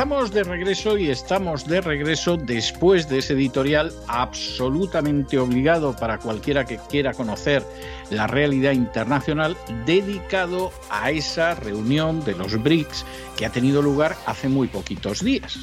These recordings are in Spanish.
Estamos de regreso y estamos de regreso después de ese editorial absolutamente obligado para cualquiera que quiera conocer la realidad internacional dedicado a esa reunión de los BRICS que ha tenido lugar hace muy poquitos días.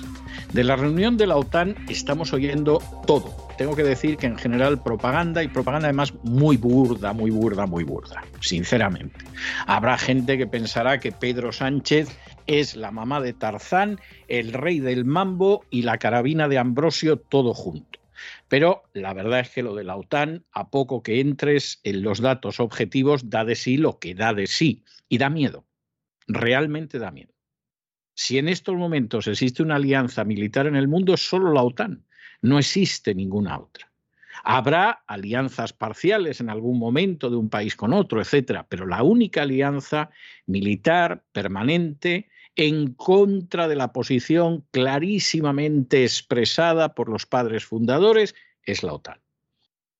De la reunión de la OTAN estamos oyendo todo. Tengo que decir que en general propaganda y propaganda además muy burda, muy burda, muy burda, sinceramente. Habrá gente que pensará que Pedro Sánchez es la mamá de Tarzán, el rey del mambo y la carabina de Ambrosio todo junto. Pero la verdad es que lo de la OTAN, a poco que entres en los datos objetivos, da de sí lo que da de sí y da miedo. Realmente da miedo. Si en estos momentos existe una alianza militar en el mundo, es solo la OTAN. No existe ninguna otra. Habrá alianzas parciales en algún momento de un país con otro, etcétera, pero la única alianza militar permanente en contra de la posición clarísimamente expresada por los padres fundadores es la OTAN.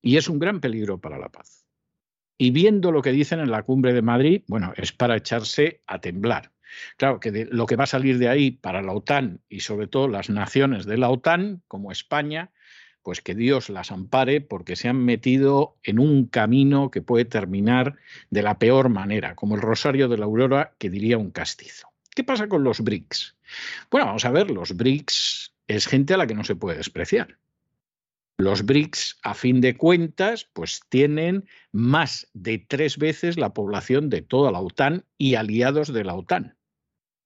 Y es un gran peligro para la paz. Y viendo lo que dicen en la cumbre de Madrid, bueno, es para echarse a temblar. Claro que lo que va a salir de ahí para la OTAN y sobre todo las naciones de la OTAN, como España, pues que Dios las ampare porque se han metido en un camino que puede terminar de la peor manera, como el Rosario de la Aurora, que diría un castizo. ¿Qué pasa con los BRICS? Bueno, vamos a ver, los BRICS es gente a la que no se puede despreciar. Los BRICS, a fin de cuentas, pues tienen más de tres veces la población de toda la OTAN y aliados de la OTAN,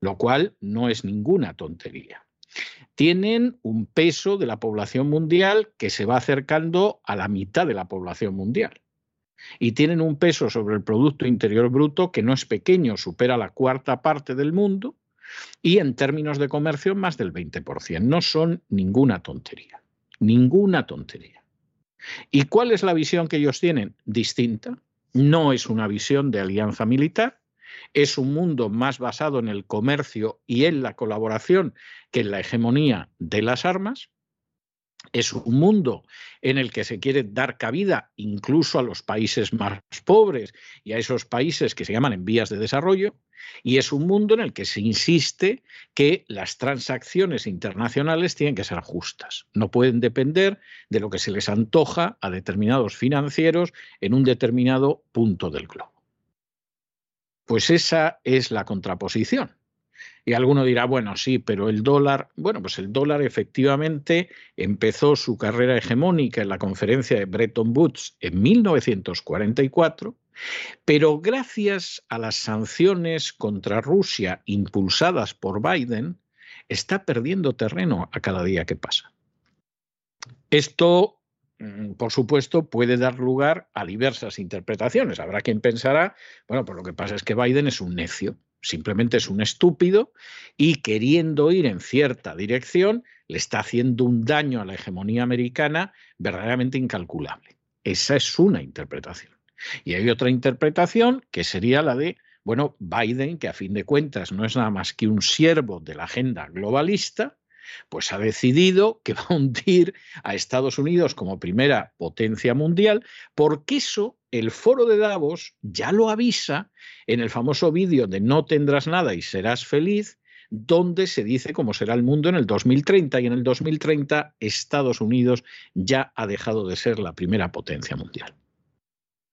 lo cual no es ninguna tontería. Tienen un peso de la población mundial que se va acercando a la mitad de la población mundial. Y tienen un peso sobre el Producto Interior Bruto que no es pequeño, supera la cuarta parte del mundo y en términos de comercio más del 20%. No son ninguna tontería, ninguna tontería. ¿Y cuál es la visión que ellos tienen? Distinta. No es una visión de alianza militar, es un mundo más basado en el comercio y en la colaboración que en la hegemonía de las armas es un mundo en el que se quiere dar cabida incluso a los países más pobres y a esos países que se llaman en vías de desarrollo, y es un mundo en el que se insiste que las transacciones internacionales tienen que ser justas, no pueden depender de lo que se les antoja a determinados financieros en un determinado punto del globo. Pues esa es la contraposición. Y alguno dirá, bueno, sí, pero el dólar, bueno, pues el dólar efectivamente empezó su carrera hegemónica en la conferencia de Bretton Woods en 1944, pero gracias a las sanciones contra Rusia impulsadas por Biden, está perdiendo terreno a cada día que pasa. Esto, mm, por supuesto, puede dar lugar a diversas interpretaciones. Habrá quien pensará, bueno, pues lo que pasa es que Biden es un necio simplemente es un estúpido y queriendo ir en cierta dirección le está haciendo un daño a la hegemonía americana verdaderamente incalculable. Esa es una interpretación. Y hay otra interpretación que sería la de, bueno, Biden, que a fin de cuentas no es nada más que un siervo de la agenda globalista, pues ha decidido que va a hundir a Estados Unidos como primera potencia mundial, porque eso el foro de Davos ya lo avisa en el famoso vídeo de No tendrás nada y serás feliz, donde se dice cómo será el mundo en el 2030 y en el 2030 Estados Unidos ya ha dejado de ser la primera potencia mundial.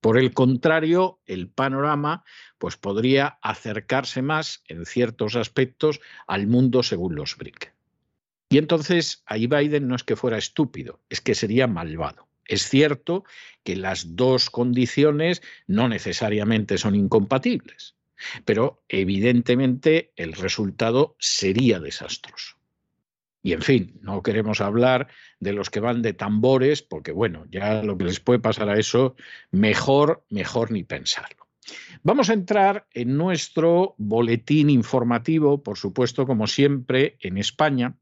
Por el contrario, el panorama pues podría acercarse más en ciertos aspectos al mundo según los BRIC. Y entonces ahí Biden no es que fuera estúpido, es que sería malvado. Es cierto que las dos condiciones no necesariamente son incompatibles, pero evidentemente el resultado sería desastroso. Y en fin, no queremos hablar de los que van de tambores, porque bueno, ya lo que les puede pasar a eso, mejor, mejor ni pensarlo. Vamos a entrar en nuestro boletín informativo, por supuesto, como siempre, en España,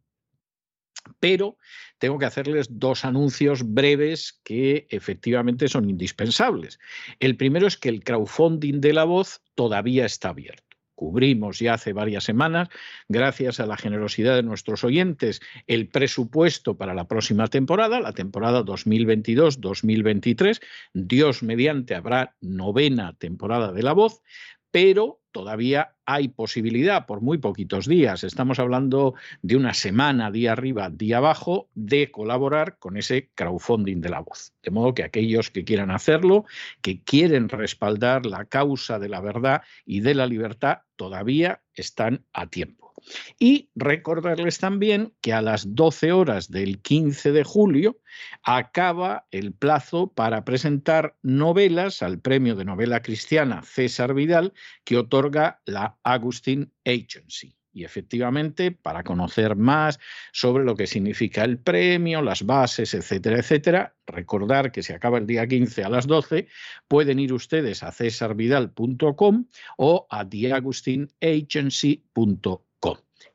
pero tengo que hacerles dos anuncios breves que efectivamente son indispensables. El primero es que el crowdfunding de la voz todavía está abierto cubrimos ya hace varias semanas, gracias a la generosidad de nuestros oyentes, el presupuesto para la próxima temporada, la temporada 2022-2023. Dios mediante habrá novena temporada de La Voz, pero todavía hay posibilidad por muy poquitos días, estamos hablando de una semana, día arriba, día abajo, de colaborar con ese crowdfunding de la voz. De modo que aquellos que quieran hacerlo, que quieren respaldar la causa de la verdad y de la libertad, todavía están a tiempo. Y recordarles también que a las 12 horas del 15 de julio acaba el plazo para presentar novelas al premio de novela cristiana César Vidal que otorga la Agustin Agency. Y efectivamente, para conocer más sobre lo que significa el premio, las bases, etcétera, etcétera, recordar que se acaba el día 15 a las 12, pueden ir ustedes a cesarvidal.com o a theagustinagency.com.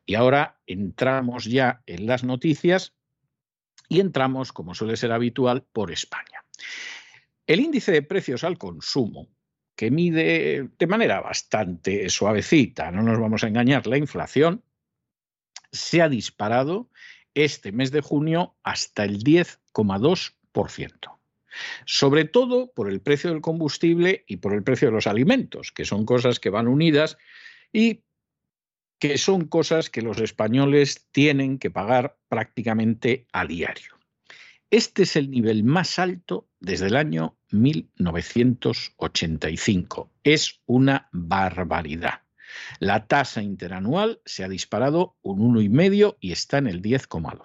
Y ahora entramos ya en las noticias y entramos, como suele ser habitual, por España. El índice de precios al consumo, que mide de manera bastante suavecita, no nos vamos a engañar, la inflación, se ha disparado este mes de junio hasta el 10,2%. Sobre todo por el precio del combustible y por el precio de los alimentos, que son cosas que van unidas y que son cosas que los españoles tienen que pagar prácticamente a diario. Este es el nivel más alto desde el año 1985. Es una barbaridad. La tasa interanual se ha disparado un 1,5 y está en el 10,2.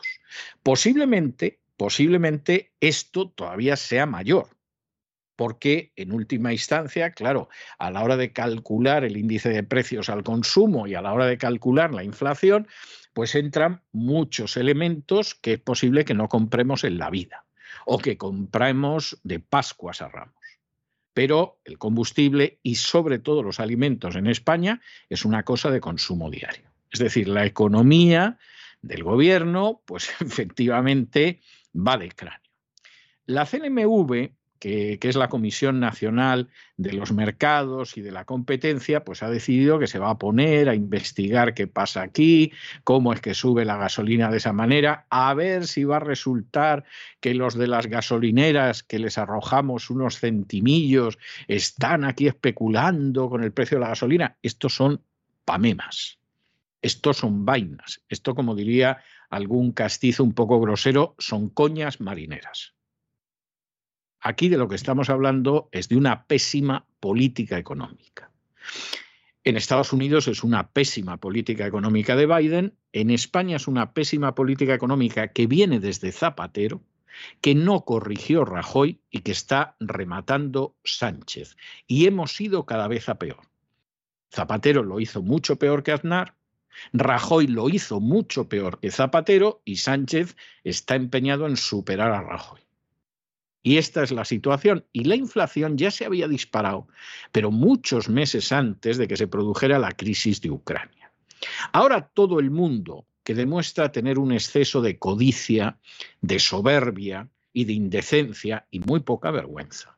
Posiblemente, posiblemente esto todavía sea mayor, porque en última instancia, claro, a la hora de calcular el índice de precios al consumo y a la hora de calcular la inflación, pues entran muchos elementos que es posible que no compremos en la vida o que compremos de Pascuas a Ramos. pero el combustible y sobre todo los alimentos en España es una cosa de consumo diario. Es decir, la economía del gobierno, pues efectivamente va de cráneo. La CNMV que, es la Comisión Nacional de los Mercados y de la Competencia, pues ha decidido que se va a poner a investigar qué pasa aquí, cómo es que sube la gasolina de esa manera, a ver si va a resultar que los de las gasolineras que les arrojamos unos centimillos están aquí especulando con el precio de la gasolina. Estos son pamemas. Estos son vainas. Esto, como diría algún castizo un poco grosero, son coñas marineras. Aquí de lo que estamos hablando es de una pésima política económica. En Estados Unidos es una pésima política económica de Biden, en España es una pésima política económica que viene desde Zapatero, que no corrigió Rajoy y que está rematando Sánchez. Y hemos ido cada vez a peor. Zapatero lo hizo mucho peor que Aznar, Rajoy lo hizo mucho peor que Zapatero y Sánchez está empeñado en superar a Rajoy. Y esta es la situación. Y la inflación ya se había disparado, pero muchos meses antes de que se produjera la crisis de Ucrania. Ahora todo el mundo que demuestra tener un exceso de codicia, de soberbia y de indecencia y muy poca vergüenza,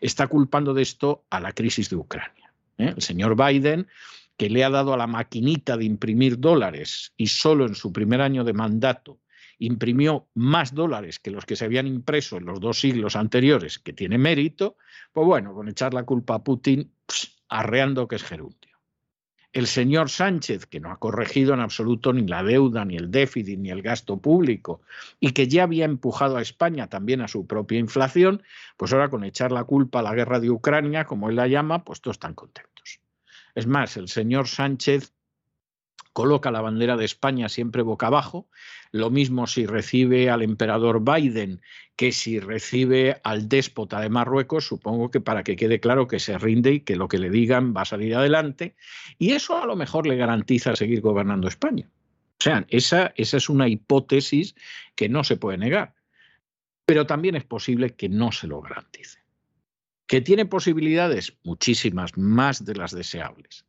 está culpando de esto a la crisis de Ucrania. ¿eh? El señor Biden que le ha dado a la maquinita de imprimir dólares y solo en su primer año de mandato imprimió más dólares que los que se habían impreso en los dos siglos anteriores, que tiene mérito, pues bueno, con echar la culpa a Putin, arreando que es gerundio. El señor Sánchez, que no ha corregido en absoluto ni la deuda, ni el déficit, ni el gasto público, y que ya había empujado a España también a su propia inflación, pues ahora con echar la culpa a la guerra de Ucrania, como él la llama, pues todos están contentos. Es más, el señor Sánchez coloca la bandera de España siempre boca abajo, lo mismo si recibe al emperador Biden que si recibe al déspota de Marruecos, supongo que para que quede claro que se rinde y que lo que le digan va a salir adelante, y eso a lo mejor le garantiza seguir gobernando España. O sea, esa, esa es una hipótesis que no se puede negar, pero también es posible que no se lo garantice. ¿Que tiene posibilidades? Muchísimas, más de las deseables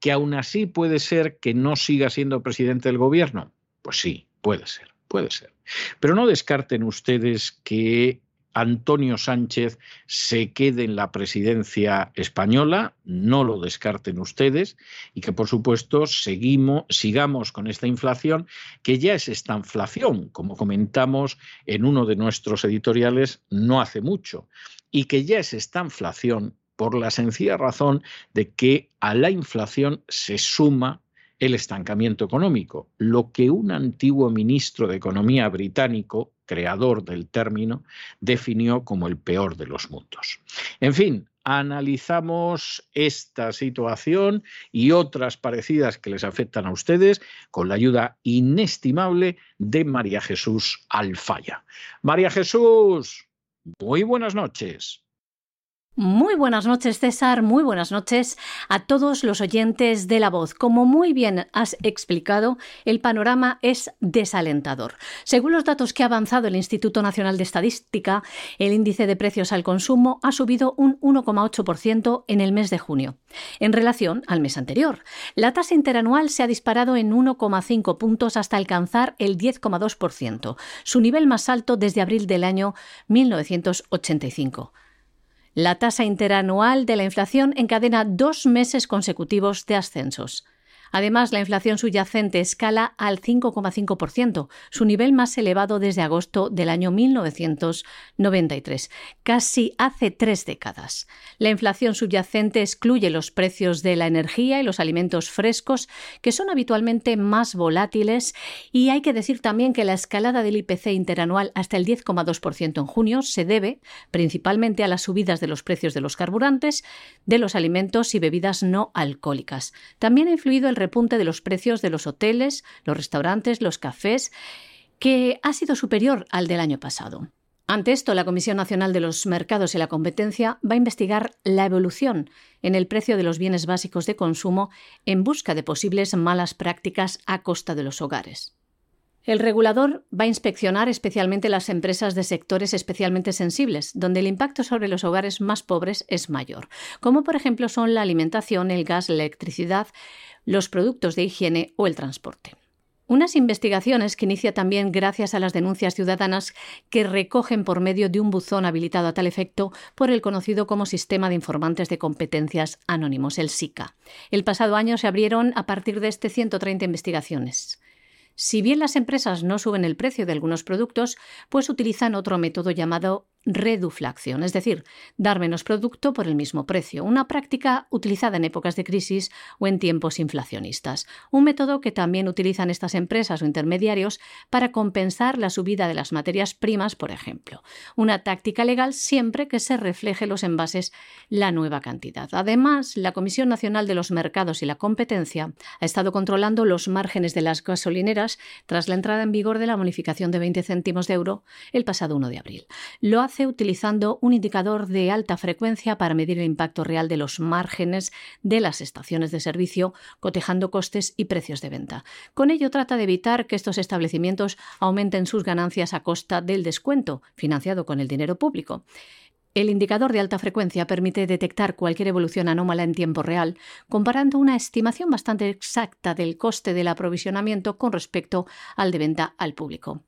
que aún así puede ser que no siga siendo presidente del gobierno. Pues sí, puede ser, puede ser. Pero no descarten ustedes que Antonio Sánchez se quede en la presidencia española, no lo descarten ustedes, y que por supuesto seguimos, sigamos con esta inflación, que ya es esta inflación, como comentamos en uno de nuestros editoriales no hace mucho, y que ya es esta inflación por la sencilla razón de que a la inflación se suma el estancamiento económico, lo que un antiguo ministro de Economía británico, creador del término, definió como el peor de los mundos. En fin, analizamos esta situación y otras parecidas que les afectan a ustedes con la ayuda inestimable de María Jesús Alfaya. María Jesús, muy buenas noches. Muy buenas noches, César. Muy buenas noches a todos los oyentes de La Voz. Como muy bien has explicado, el panorama es desalentador. Según los datos que ha avanzado el Instituto Nacional de Estadística, el índice de precios al consumo ha subido un 1,8% en el mes de junio, en relación al mes anterior. La tasa interanual se ha disparado en 1,5 puntos hasta alcanzar el 10,2%, su nivel más alto desde abril del año 1985. La tasa interanual de la inflación encadena dos meses consecutivos de ascensos. Además, la inflación subyacente escala al 5,5%, su nivel más elevado desde agosto del año 1993, casi hace tres décadas. La inflación subyacente excluye los precios de la energía y los alimentos frescos, que son habitualmente más volátiles, y hay que decir también que la escalada del IPC interanual hasta el 10,2% en junio se debe principalmente a las subidas de los precios de los carburantes, de los alimentos y bebidas no alcohólicas. También ha influido el repunte de los precios de los hoteles, los restaurantes, los cafés, que ha sido superior al del año pasado. Ante esto, la Comisión Nacional de los Mercados y la Competencia va a investigar la evolución en el precio de los bienes básicos de consumo en busca de posibles malas prácticas a costa de los hogares. El regulador va a inspeccionar especialmente las empresas de sectores especialmente sensibles, donde el impacto sobre los hogares más pobres es mayor, como por ejemplo son la alimentación, el gas, la electricidad, los productos de higiene o el transporte. Unas investigaciones que inicia también gracias a las denuncias ciudadanas que recogen por medio de un buzón habilitado a tal efecto por el conocido como Sistema de Informantes de Competencias Anónimos, el SICA. El pasado año se abrieron a partir de este 130 investigaciones. Si bien las empresas no suben el precio de algunos productos, pues utilizan otro método llamado reduflación, es decir, dar menos producto por el mismo precio, una práctica utilizada en épocas de crisis o en tiempos inflacionistas, un método que también utilizan estas empresas o intermediarios para compensar la subida de las materias primas, por ejemplo, una táctica legal siempre que se refleje los envases la nueva cantidad. Además, la Comisión Nacional de los Mercados y la Competencia ha estado controlando los márgenes de las gasolineras tras la entrada en vigor de la bonificación de 20 céntimos de euro el pasado 1 de abril. Lo utilizando un indicador de alta frecuencia para medir el impacto real de los márgenes de las estaciones de servicio, cotejando costes y precios de venta. Con ello trata de evitar que estos establecimientos aumenten sus ganancias a costa del descuento, financiado con el dinero público. El indicador de alta frecuencia permite detectar cualquier evolución anómala en tiempo real, comparando una estimación bastante exacta del coste del aprovisionamiento con respecto al de venta al público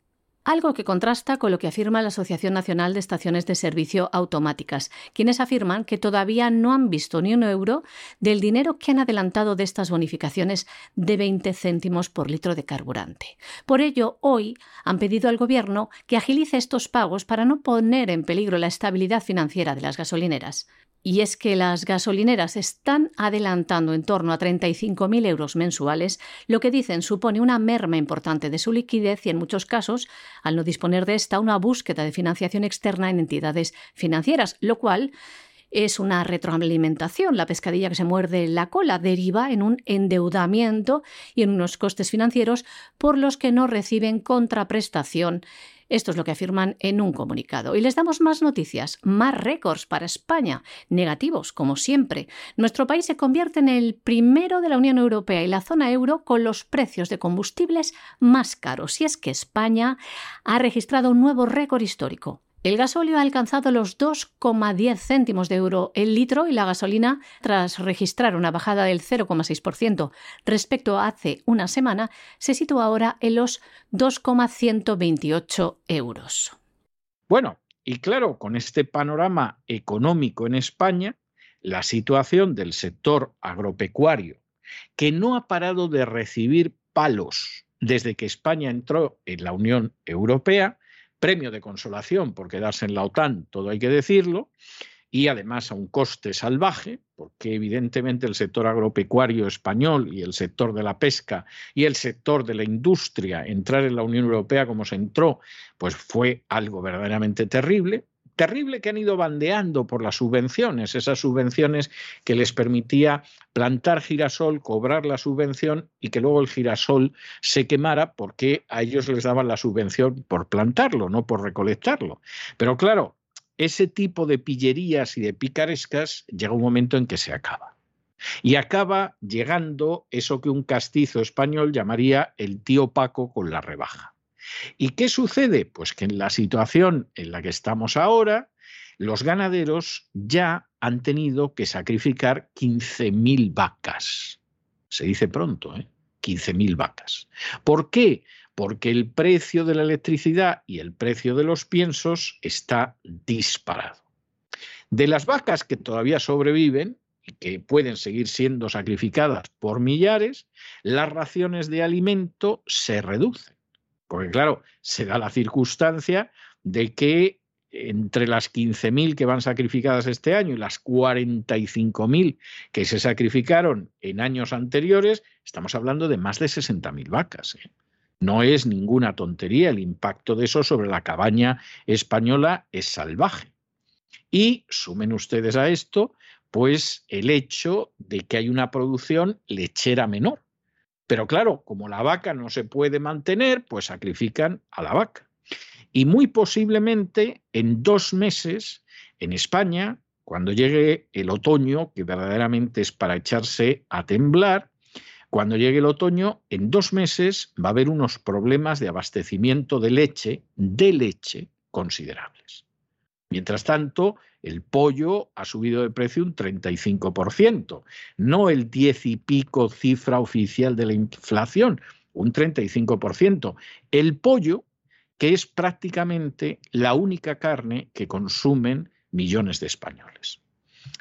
algo que contrasta con lo que afirma la Asociación Nacional de Estaciones de Servicio Automáticas, quienes afirman que todavía no han visto ni un euro del dinero que han adelantado de estas bonificaciones de 20 céntimos por litro de carburante. Por ello, hoy han pedido al Gobierno que agilice estos pagos para no poner en peligro la estabilidad financiera de las gasolineras. Y es que las gasolineras están adelantando en torno a 35.000 euros mensuales, lo que dicen supone una merma importante de su liquidez y en muchos casos, al no disponer de esta, una búsqueda de financiación externa en entidades financieras, lo cual es una retroalimentación. La pescadilla que se muerde la cola deriva en un endeudamiento y en unos costes financieros por los que no reciben contraprestación esto es lo que afirman en un comunicado. Y les damos más noticias, más récords para España, negativos, como siempre. Nuestro país se convierte en el primero de la Unión Europea y la zona euro con los precios de combustibles más caros. Y es que España ha registrado un nuevo récord histórico. El gasóleo ha alcanzado los 2,10 céntimos de euro el litro y la gasolina, tras registrar una bajada del 0,6% respecto a hace una semana, se sitúa ahora en los 2,128 euros. Bueno, y claro, con este panorama económico en España, la situación del sector agropecuario, que no ha parado de recibir palos desde que España entró en la Unión Europea, premio de consolación por quedarse en la OTAN, todo hay que decirlo, y además a un coste salvaje, porque evidentemente el sector agropecuario español y el sector de la pesca y el sector de la industria, entrar en la Unión Europea como se entró, pues fue algo verdaderamente terrible terrible que han ido bandeando por las subvenciones, esas subvenciones que les permitía plantar girasol, cobrar la subvención y que luego el girasol se quemara porque a ellos les daban la subvención por plantarlo, no por recolectarlo. Pero claro, ese tipo de pillerías y de picarescas llega un momento en que se acaba. Y acaba llegando eso que un castizo español llamaría el tío Paco con la rebaja. ¿Y qué sucede? Pues que en la situación en la que estamos ahora, los ganaderos ya han tenido que sacrificar 15.000 vacas. Se dice pronto, ¿eh? 15.000 vacas. ¿Por qué? Porque el precio de la electricidad y el precio de los piensos está disparado. De las vacas que todavía sobreviven, y que pueden seguir siendo sacrificadas por millares, las raciones de alimento se reducen. Porque claro, se da la circunstancia de que entre las 15.000 que van sacrificadas este año y las 45.000 que se sacrificaron en años anteriores, estamos hablando de más de 60.000 vacas. ¿eh? No es ninguna tontería, el impacto de eso sobre la cabaña española es salvaje. Y sumen ustedes a esto, pues el hecho de que hay una producción lechera menor. Pero claro, como la vaca no se puede mantener, pues sacrifican a la vaca. Y muy posiblemente en dos meses, en España, cuando llegue el otoño, que verdaderamente es para echarse a temblar, cuando llegue el otoño, en dos meses va a haber unos problemas de abastecimiento de leche, de leche, considerables. Mientras tanto, el pollo ha subido de precio un 35%, no el 10 y pico cifra oficial de la inflación, un 35%. El pollo, que es prácticamente la única carne que consumen millones de españoles.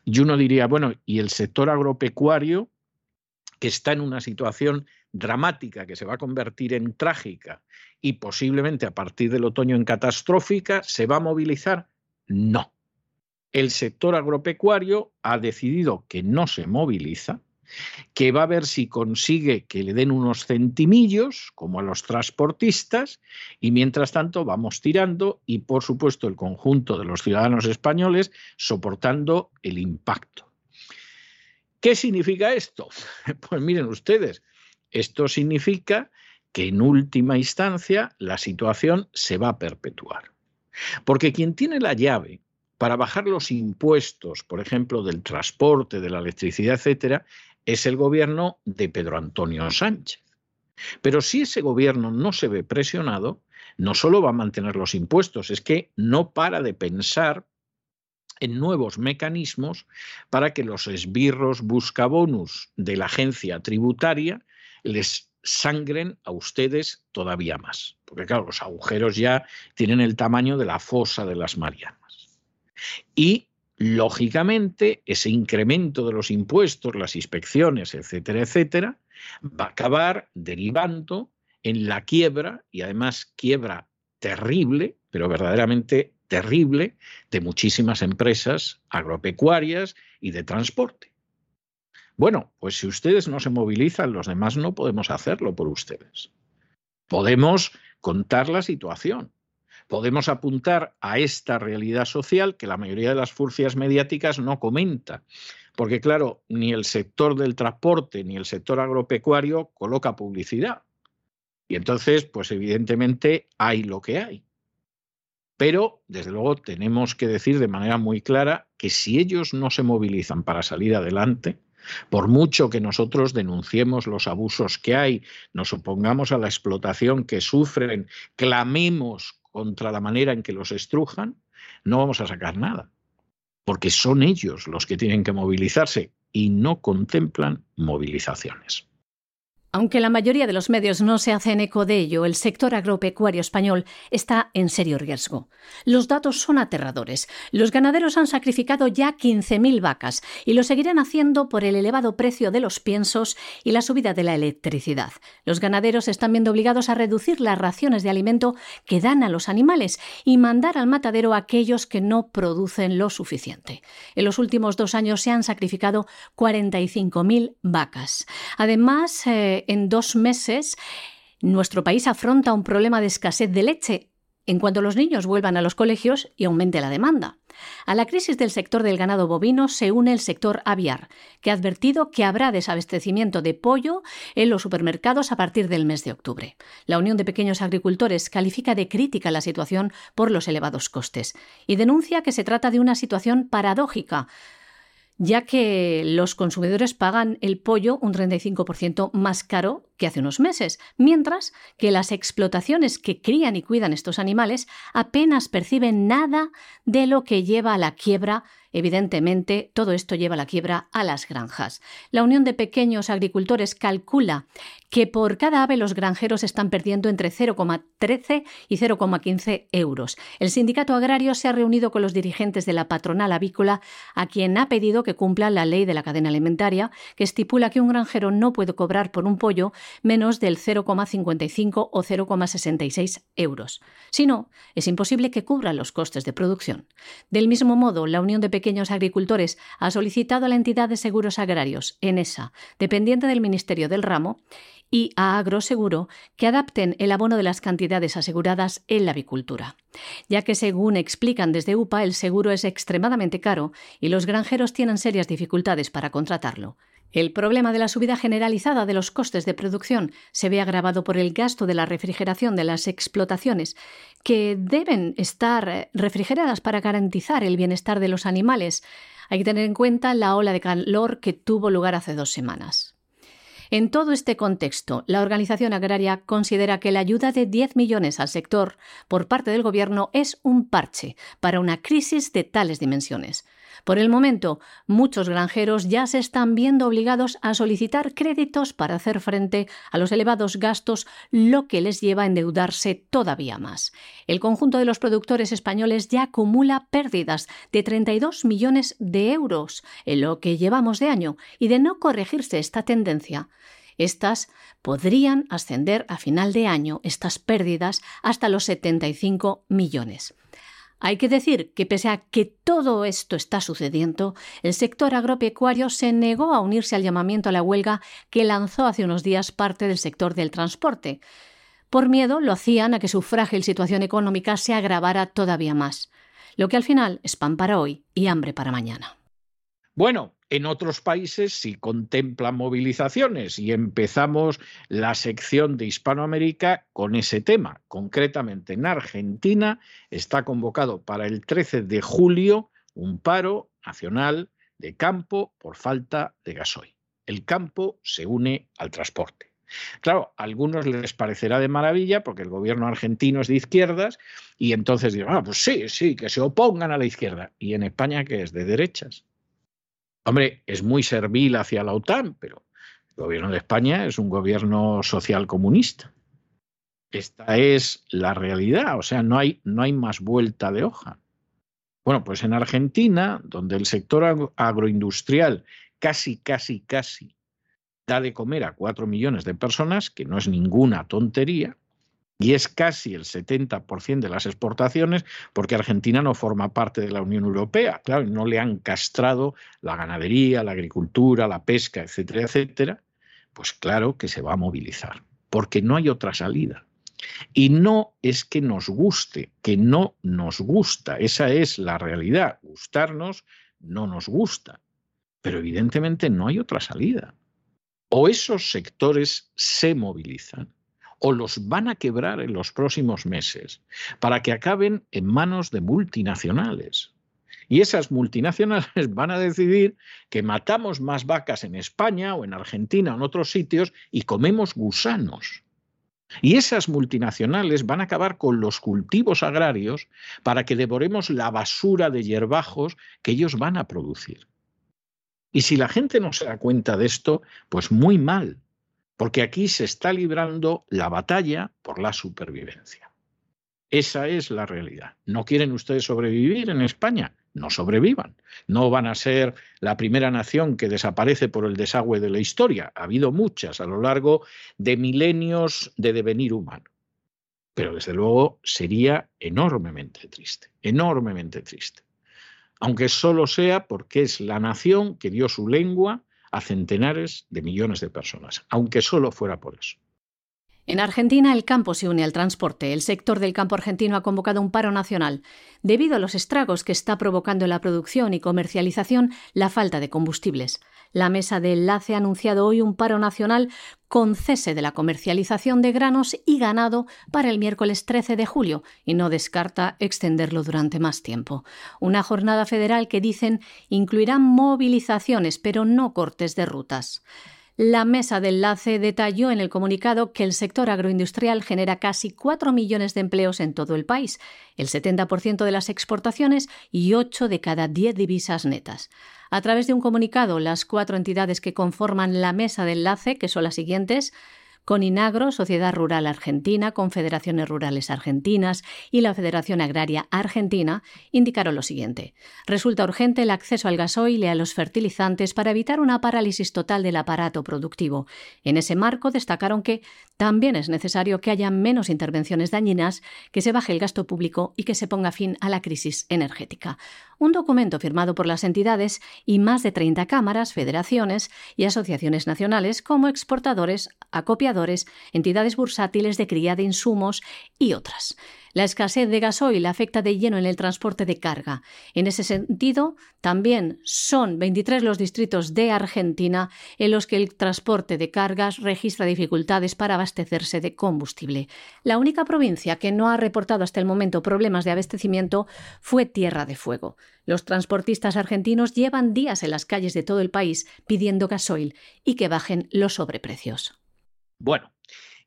Y uno diría, bueno, ¿y el sector agropecuario? que está en una situación dramática que se va a convertir en trágica y posiblemente a partir del otoño en catastrófica, ¿se va a movilizar? No. El sector agropecuario ha decidido que no se moviliza, que va a ver si consigue que le den unos centimillos, como a los transportistas, y mientras tanto vamos tirando y, por supuesto, el conjunto de los ciudadanos españoles soportando el impacto. ¿Qué significa esto? Pues miren ustedes, esto significa que en última instancia la situación se va a perpetuar. Porque quien tiene la llave para bajar los impuestos, por ejemplo, del transporte, de la electricidad, etcétera, es el gobierno de Pedro Antonio Sánchez. Pero si ese gobierno no se ve presionado, no solo va a mantener los impuestos, es que no para de pensar en nuevos mecanismos para que los esbirros buscabonus de la agencia tributaria les sangren a ustedes todavía más. Porque claro, los agujeros ya tienen el tamaño de la fosa de las Marianas. Y lógicamente ese incremento de los impuestos, las inspecciones, etcétera, etcétera, va a acabar derivando en la quiebra y además quiebra terrible, pero verdaderamente terrible de muchísimas empresas agropecuarias y de transporte. Bueno, pues si ustedes no se movilizan, los demás no podemos hacerlo por ustedes. Podemos contar la situación. Podemos apuntar a esta realidad social que la mayoría de las furcias mediáticas no comenta. Porque claro, ni el sector del transporte ni el sector agropecuario coloca publicidad. Y entonces, pues evidentemente hay lo que hay. Pero, desde luego, tenemos que decir de manera muy clara que si ellos no se movilizan para salir adelante, por mucho que nosotros denunciemos los abusos que hay, nos opongamos a la explotación que sufren, clamemos contra la manera en que los estrujan, no vamos a sacar nada, porque son ellos los que tienen que movilizarse y no contemplan movilizaciones. Aunque la mayoría de los medios no se hacen eco de ello, el sector agropecuario español está en serio riesgo. Los datos son aterradores. Los ganaderos han sacrificado ya 15.000 vacas y lo seguirán haciendo por el elevado precio de los piensos y la subida de la electricidad. Los ganaderos están viendo obligados a reducir las raciones de alimento que dan a los animales y mandar al matadero a aquellos que no producen lo suficiente. En los últimos dos años se han sacrificado 45.000 vacas. Además, eh, en dos meses nuestro país afronta un problema de escasez de leche en cuanto los niños vuelvan a los colegios y aumente la demanda. A la crisis del sector del ganado bovino se une el sector aviar, que ha advertido que habrá desabastecimiento de pollo en los supermercados a partir del mes de octubre. La Unión de Pequeños Agricultores califica de crítica la situación por los elevados costes y denuncia que se trata de una situación paradójica ya que los consumidores pagan el pollo un 35% más caro que hace unos meses, mientras que las explotaciones que crían y cuidan estos animales apenas perciben nada de lo que lleva a la quiebra Evidentemente, todo esto lleva a la quiebra a las granjas. La Unión de Pequeños Agricultores calcula que por cada ave los granjeros están perdiendo entre 0,13 y 0,15 euros. El sindicato agrario se ha reunido con los dirigentes de la patronal avícola, a quien ha pedido que cumplan la ley de la cadena alimentaria, que estipula que un granjero no puede cobrar por un pollo menos del 0,55 o 0,66 euros. Si no, es imposible que cubra los costes de producción. Del mismo modo, la Unión de Pequeños Agricultores ha solicitado a la entidad de seguros agrarios, ENESA, dependiente del Ministerio del Ramo, y a Agroseguro que adapten el abono de las cantidades aseguradas en la avicultura, ya que según explican desde UPA el seguro es extremadamente caro y los granjeros tienen serias dificultades para contratarlo. El problema de la subida generalizada de los costes de producción se ve agravado por el gasto de la refrigeración de las explotaciones, que deben estar eh, refrigeradas para garantizar el bienestar de los animales. Hay que tener en cuenta la ola de calor que tuvo lugar hace dos semanas. En todo este contexto, la Organización Agraria considera que la ayuda de 10 millones al sector por parte del Gobierno es un parche para una crisis de tales dimensiones. Por el momento, muchos granjeros ya se están viendo obligados a solicitar créditos para hacer frente a los elevados gastos, lo que les lleva a endeudarse todavía más. El conjunto de los productores españoles ya acumula pérdidas de 32 millones de euros en lo que llevamos de año y de no corregirse esta tendencia, estas podrían ascender a final de año, estas pérdidas, hasta los 75 millones. Hay que decir que pese a que todo esto está sucediendo, el sector agropecuario se negó a unirse al llamamiento a la huelga que lanzó hace unos días parte del sector del transporte. Por miedo lo hacían a que su frágil situación económica se agravara todavía más, lo que al final es pan para hoy y hambre para mañana. Bueno, en otros países sí contemplan movilizaciones y empezamos la sección de Hispanoamérica con ese tema. Concretamente en Argentina está convocado para el 13 de julio un paro nacional de campo por falta de gasoil. El campo se une al transporte. Claro, a algunos les parecerá de maravilla porque el gobierno argentino es de izquierdas y entonces dirán, ah, pues sí, sí, que se opongan a la izquierda. ¿Y en España que es? De derechas. Hombre, es muy servil hacia la OTAN, pero el gobierno de España es un gobierno social comunista. Esta es la realidad, o sea, no hay, no hay más vuelta de hoja. Bueno, pues en Argentina, donde el sector agroindustrial casi, casi, casi da de comer a cuatro millones de personas, que no es ninguna tontería, y es casi el 70% de las exportaciones porque Argentina no forma parte de la Unión Europea. Claro, no le han castrado la ganadería, la agricultura, la pesca, etcétera, etcétera. Pues claro que se va a movilizar, porque no hay otra salida. Y no es que nos guste, que no nos gusta, esa es la realidad. Gustarnos no nos gusta, pero evidentemente no hay otra salida. O esos sectores se movilizan o los van a quebrar en los próximos meses para que acaben en manos de multinacionales. Y esas multinacionales van a decidir que matamos más vacas en España o en Argentina o en otros sitios y comemos gusanos. Y esas multinacionales van a acabar con los cultivos agrarios para que devoremos la basura de hierbajos que ellos van a producir. Y si la gente no se da cuenta de esto, pues muy mal, porque aquí se está librando la batalla por la supervivencia. Esa es la realidad. ¿No quieren ustedes sobrevivir en España? No sobrevivan. No van a ser la primera nación que desaparece por el desagüe de la historia. Ha habido muchas a lo largo de milenios de devenir humano. Pero desde luego sería enormemente triste, enormemente triste. Aunque solo sea porque es la nación que dio su lengua, a centenares de millones de personas, aunque solo fuera por eso. En Argentina el campo se une al transporte. El sector del campo argentino ha convocado un paro nacional debido a los estragos que está provocando la producción y comercialización la falta de combustibles. La mesa de enlace ha anunciado hoy un paro nacional con cese de la comercialización de granos y ganado para el miércoles 13 de julio y no descarta extenderlo durante más tiempo. Una jornada federal que dicen incluirá movilizaciones pero no cortes de rutas. La mesa de enlace detalló en el comunicado que el sector agroindustrial genera casi 4 millones de empleos en todo el país, el 70% de las exportaciones y 8 de cada 10 divisas netas. A través de un comunicado, las cuatro entidades que conforman la mesa de enlace, que son las siguientes, Coninagro, Sociedad Rural Argentina, Confederaciones Rurales Argentinas y la Federación Agraria Argentina indicaron lo siguiente. Resulta urgente el acceso al gasoil y a los fertilizantes para evitar una parálisis total del aparato productivo. En ese marco destacaron que también es necesario que haya menos intervenciones dañinas, que se baje el gasto público y que se ponga fin a la crisis energética. Un documento firmado por las entidades y más de 30 cámaras, federaciones y asociaciones nacionales como exportadores, acopiadores, entidades bursátiles de cría de insumos y otras. La escasez de gasoil afecta de lleno en el transporte de carga. En ese sentido, también son 23 los distritos de Argentina en los que el transporte de cargas registra dificultades para abastecerse de combustible. La única provincia que no ha reportado hasta el momento problemas de abastecimiento fue Tierra de Fuego. Los transportistas argentinos llevan días en las calles de todo el país pidiendo gasoil y que bajen los sobreprecios. Bueno,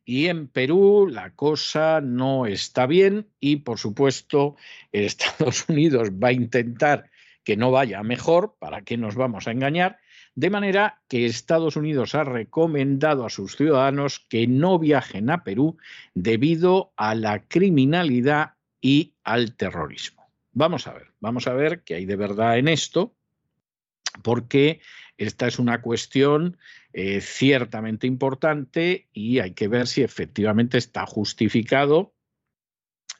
y en Perú la cosa no está bien y, por supuesto, Estados Unidos va a intentar que no vaya mejor, ¿para qué nos vamos a engañar? De manera que Estados Unidos ha recomendado a sus ciudadanos que no viajen a Perú debido a la criminalidad y al terrorismo. Vamos a ver, vamos a ver qué hay de verdad en esto, porque esta es una cuestión eh, ciertamente importante y hay que ver si efectivamente está justificado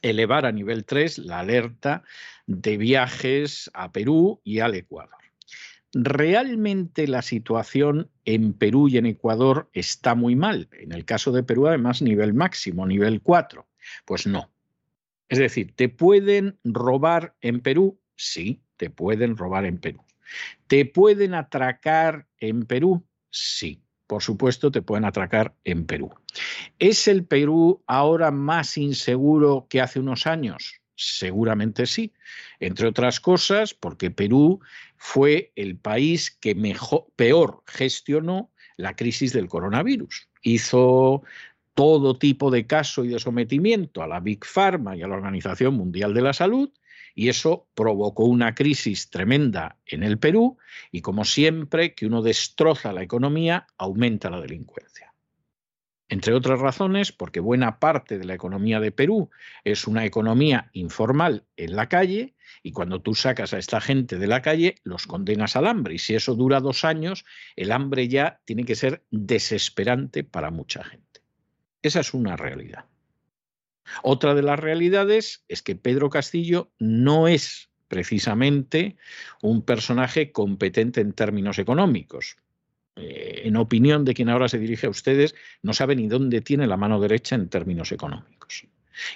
elevar a nivel 3 la alerta de viajes a Perú y al Ecuador. Realmente la situación en Perú y en Ecuador está muy mal. En el caso de Perú, además, nivel máximo, nivel 4. Pues no. Es decir, ¿te pueden robar en Perú? Sí, te pueden robar en Perú. ¿Te pueden atracar en Perú? Sí, por supuesto te pueden atracar en Perú. ¿Es el Perú ahora más inseguro que hace unos años? Seguramente sí. Entre otras cosas, porque Perú fue el país que mejor, peor gestionó la crisis del coronavirus. Hizo todo tipo de caso y de sometimiento a la Big Pharma y a la Organización Mundial de la Salud y eso provocó una crisis tremenda en el Perú y como siempre que uno destroza la economía, aumenta la delincuencia. Entre otras razones, porque buena parte de la economía de Perú es una economía informal en la calle y cuando tú sacas a esta gente de la calle los condenas al hambre y si eso dura dos años, el hambre ya tiene que ser desesperante para mucha gente. Esa es una realidad. Otra de las realidades es que Pedro Castillo no es precisamente un personaje competente en términos económicos. Eh, en opinión de quien ahora se dirige a ustedes, no sabe ni dónde tiene la mano derecha en términos económicos.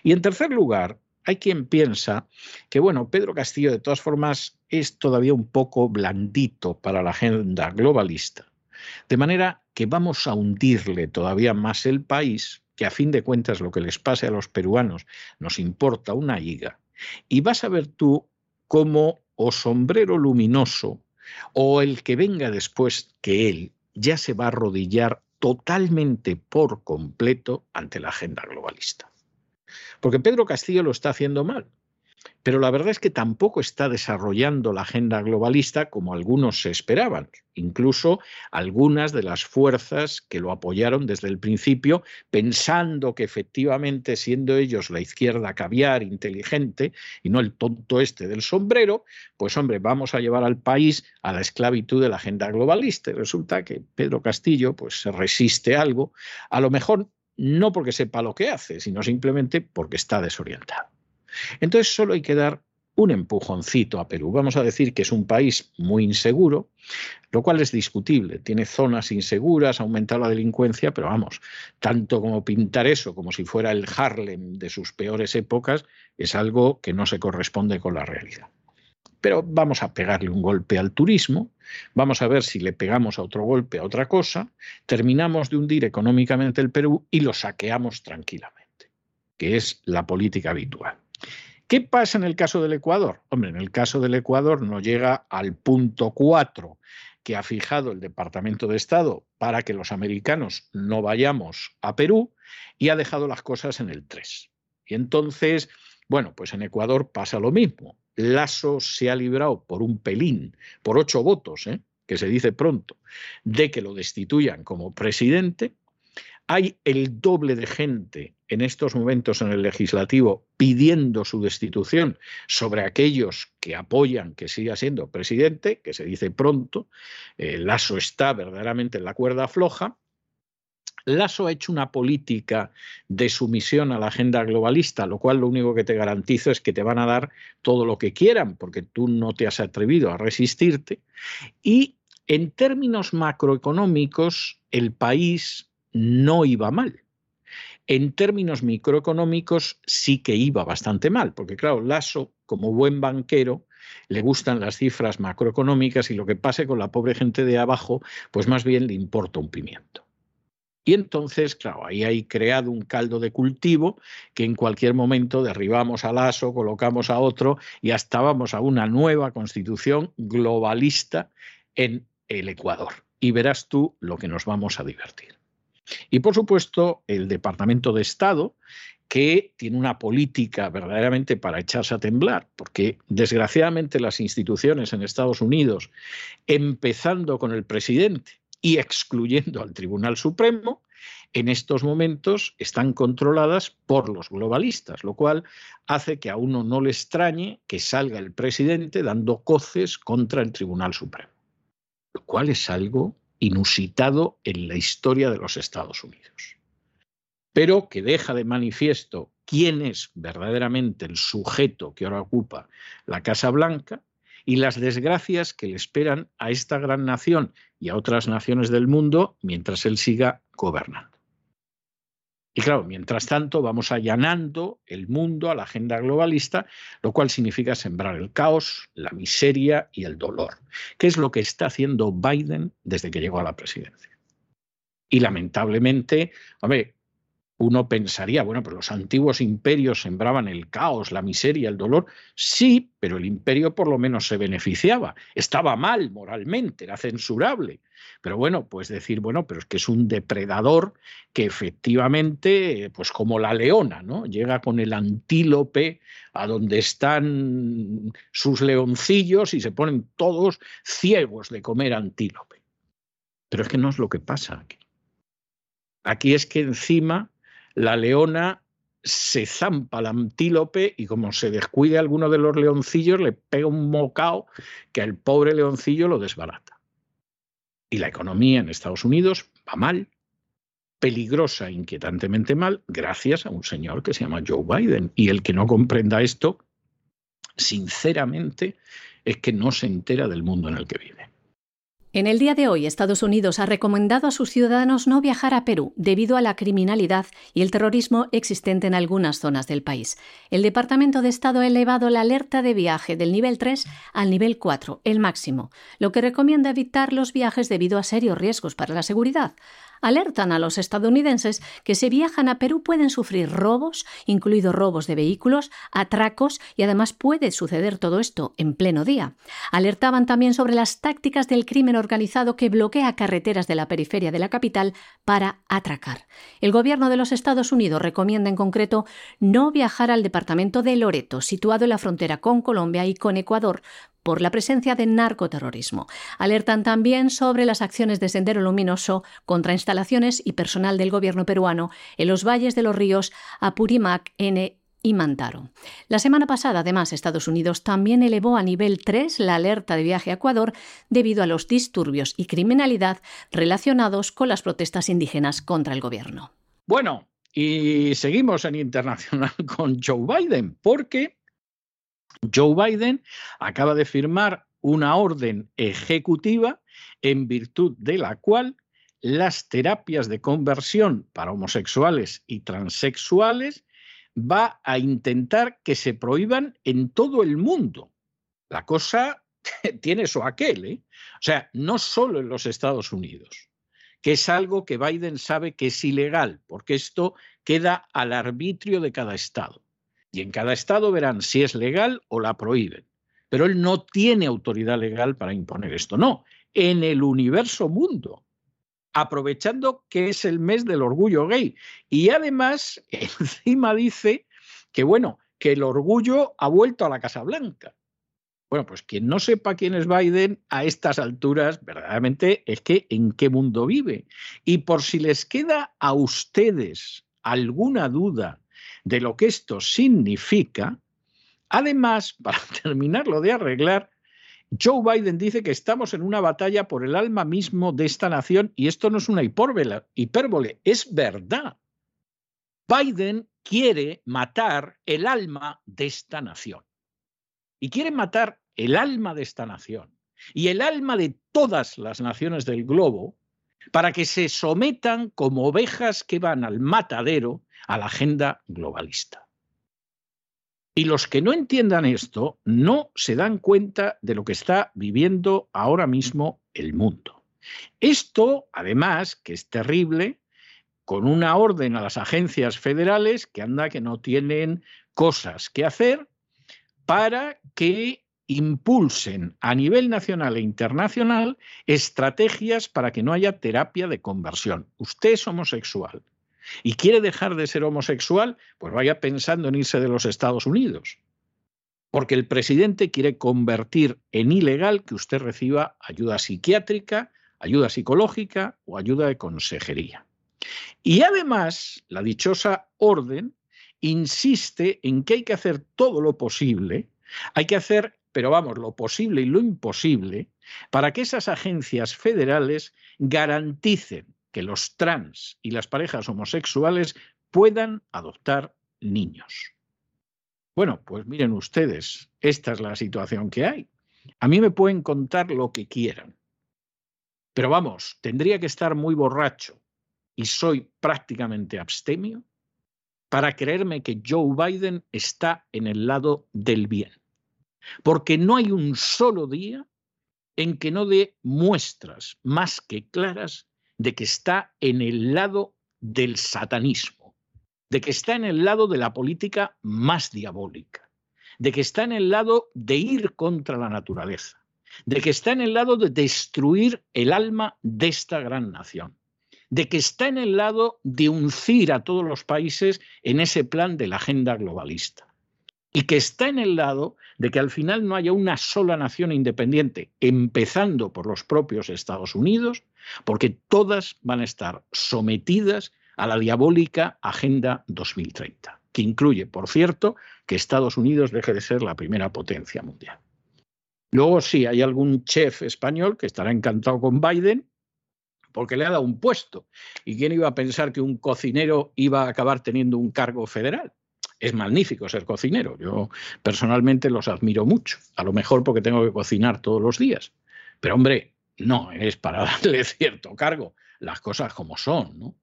Y en tercer lugar, hay quien piensa que, bueno, Pedro Castillo de todas formas es todavía un poco blandito para la agenda globalista. De manera que vamos a hundirle todavía más el país que a fin de cuentas lo que les pase a los peruanos nos importa una higa, y vas a ver tú cómo o sombrero luminoso o el que venga después que él ya se va a arrodillar totalmente por completo ante la agenda globalista. Porque Pedro Castillo lo está haciendo mal pero la verdad es que tampoco está desarrollando la agenda globalista como algunos se esperaban. Incluso algunas de las fuerzas que lo apoyaron desde el principio, pensando que efectivamente, siendo ellos la izquierda caviar, inteligente, y no el tonto este del sombrero, pues hombre, vamos a llevar al país a la esclavitud de la agenda globalista. Y resulta que Pedro Castillo pues, se resiste algo, a lo mejor no porque sepa lo que hace, sino simplemente porque está desorientado. Entonces solo hay que dar un empujoncito a Perú. Vamos a decir que es un país muy inseguro, lo cual es discutible. Tiene zonas inseguras, ha aumentado la delincuencia, pero vamos, tanto como pintar eso como si fuera el Harlem de sus peores épocas, es algo que no se corresponde con la realidad. Pero vamos a pegarle un golpe al turismo, vamos a ver si le pegamos a otro golpe a otra cosa, terminamos de hundir económicamente el Perú y lo saqueamos tranquilamente, que es la política habitual. ¿Qué pasa en el caso del Ecuador? Hombre, en el caso del Ecuador no llega al punto 4 que ha fijado el Departamento de Estado para que los americanos no vayamos a Perú y ha dejado las cosas en el 3. Y entonces, bueno, pues en Ecuador pasa lo mismo. Lasso se ha librado por un pelín, por ocho votos, ¿eh? que se dice pronto, de que lo destituyan como presidente hay el doble de gente en estos momentos en el legislativo pidiendo su destitución sobre aquellos que apoyan que siga siendo presidente, que se dice pronto, el Lasso está verdaderamente en la cuerda floja. Lasso ha hecho una política de sumisión a la agenda globalista, lo cual lo único que te garantizo es que te van a dar todo lo que quieran, porque tú no te has atrevido a resistirte. Y en términos macroeconómicos, el país no iba mal. En términos microeconómicos sí que iba bastante mal, porque claro, Lasso, como buen banquero, le gustan las cifras macroeconómicas y lo que pase con la pobre gente de abajo, pues más bien le importa un pimiento. Y entonces, claro, ahí hay creado un caldo de cultivo que en cualquier momento derribamos al aso, colocamos a otro y hasta vamos a una nueva constitución globalista en el Ecuador. Y verás tú lo que nos vamos a divertir. Y por supuesto, el Departamento de Estado, que tiene una política verdaderamente para echarse a temblar, porque desgraciadamente las instituciones en Estados Unidos, empezando con el presidente, y excluyendo al Tribunal Supremo, en estos momentos están controladas por los globalistas, lo cual hace que a uno no le extrañe que salga el presidente dando coces contra el Tribunal Supremo, lo cual es algo inusitado en la historia de los Estados Unidos, pero que deja de manifiesto quién es verdaderamente el sujeto que ahora ocupa la Casa Blanca y las desgracias que le esperan a esta gran nación y a otras naciones del mundo mientras él siga gobernando. Y claro, mientras tanto vamos allanando el mundo a la agenda globalista, lo cual significa sembrar el caos, la miseria y el dolor, que es lo que está haciendo Biden desde que llegó a la presidencia. Y lamentablemente, hombre, uno pensaría, bueno, pero los antiguos imperios sembraban el caos, la miseria, el dolor. Sí, pero el imperio por lo menos se beneficiaba. Estaba mal moralmente, era censurable. Pero bueno, pues decir, bueno, pero es que es un depredador que efectivamente, pues como la leona, ¿no? Llega con el antílope a donde están sus leoncillos y se ponen todos ciegos de comer antílope. Pero es que no es lo que pasa aquí. Aquí es que encima la leona se zampa al antílope y como se descuide alguno de los leoncillos, le pega un mocao que al pobre leoncillo lo desbarata. Y la economía en Estados Unidos va mal, peligrosa, inquietantemente mal, gracias a un señor que se llama Joe Biden. Y el que no comprenda esto, sinceramente, es que no se entera del mundo en el que vive. En el día de hoy, Estados Unidos ha recomendado a sus ciudadanos no viajar a Perú debido a la criminalidad y el terrorismo existente en algunas zonas del país. El Departamento de Estado ha elevado la alerta de viaje del nivel 3 al nivel 4, el máximo, lo que recomienda evitar los viajes debido a serios riesgos para la seguridad alertan a los estadounidenses que si viajan a Perú pueden sufrir robos, incluidos robos de vehículos, atracos y además puede suceder todo esto en pleno día. Alertaban también sobre las tácticas del crimen organizado que bloquea carreteras de la periferia de la capital para atracar. El gobierno de los Estados Unidos recomienda en concreto no viajar al departamento de Loreto, situado en la frontera con Colombia y con Ecuador, por la presencia de narcoterrorismo. Alertan también sobre las acciones de Sendero Luminoso contra instalaciones y personal del gobierno peruano en los valles de los ríos Apurímac, N y Mantaro. La semana pasada, además, Estados Unidos también elevó a nivel 3 la alerta de viaje a Ecuador debido a los disturbios y criminalidad relacionados con las protestas indígenas contra el gobierno. Bueno, y seguimos en internacional con Joe Biden, porque Joe Biden acaba de firmar una orden ejecutiva en virtud de la cual las terapias de conversión para homosexuales y transexuales va a intentar que se prohíban en todo el mundo. La cosa tiene eso aquel, ¿eh? O sea, no solo en los Estados Unidos, que es algo que Biden sabe que es ilegal, porque esto queda al arbitrio de cada estado. Y en cada estado verán si es legal o la prohíben. Pero él no tiene autoridad legal para imponer esto. No, en el universo mundo, aprovechando que es el mes del orgullo gay. Y además, encima dice que, bueno, que el orgullo ha vuelto a la Casa Blanca. Bueno, pues quien no sepa quién es Biden a estas alturas, verdaderamente es que en qué mundo vive. Y por si les queda a ustedes alguna duda de lo que esto significa, además, para terminarlo de arreglar, Joe Biden dice que estamos en una batalla por el alma mismo de esta nación y esto no es una hipérbole, es verdad. Biden quiere matar el alma de esta nación. Y quiere matar el alma de esta nación y el alma de todas las naciones del globo para que se sometan como ovejas que van al matadero a la agenda globalista. Y los que no entiendan esto no se dan cuenta de lo que está viviendo ahora mismo el mundo. Esto, además, que es terrible, con una orden a las agencias federales que anda que no tienen cosas que hacer para que impulsen a nivel nacional e internacional estrategias para que no haya terapia de conversión. Usted es homosexual y quiere dejar de ser homosexual, pues vaya pensando en irse de los Estados Unidos. Porque el presidente quiere convertir en ilegal que usted reciba ayuda psiquiátrica, ayuda psicológica o ayuda de consejería. Y además, la dichosa orden insiste en que hay que hacer todo lo posible, hay que hacer, pero vamos, lo posible y lo imposible, para que esas agencias federales garanticen que los trans y las parejas homosexuales puedan adoptar niños. Bueno, pues miren ustedes, esta es la situación que hay. A mí me pueden contar lo que quieran, pero vamos, tendría que estar muy borracho y soy prácticamente abstemio para creerme que Joe Biden está en el lado del bien. Porque no hay un solo día en que no dé muestras más que claras de que está en el lado del satanismo, de que está en el lado de la política más diabólica, de que está en el lado de ir contra la naturaleza, de que está en el lado de destruir el alma de esta gran nación de que está en el lado de uncir a todos los países en ese plan de la agenda globalista. Y que está en el lado de que al final no haya una sola nación independiente, empezando por los propios Estados Unidos, porque todas van a estar sometidas a la diabólica Agenda 2030, que incluye, por cierto, que Estados Unidos deje de ser la primera potencia mundial. Luego sí, hay algún chef español que estará encantado con Biden porque le ha dado un puesto. ¿Y quién iba a pensar que un cocinero iba a acabar teniendo un cargo federal? Es magnífico ser cocinero. Yo personalmente los admiro mucho. A lo mejor porque tengo que cocinar todos los días. Pero hombre, no es para darle cierto cargo. Las cosas como son, ¿no?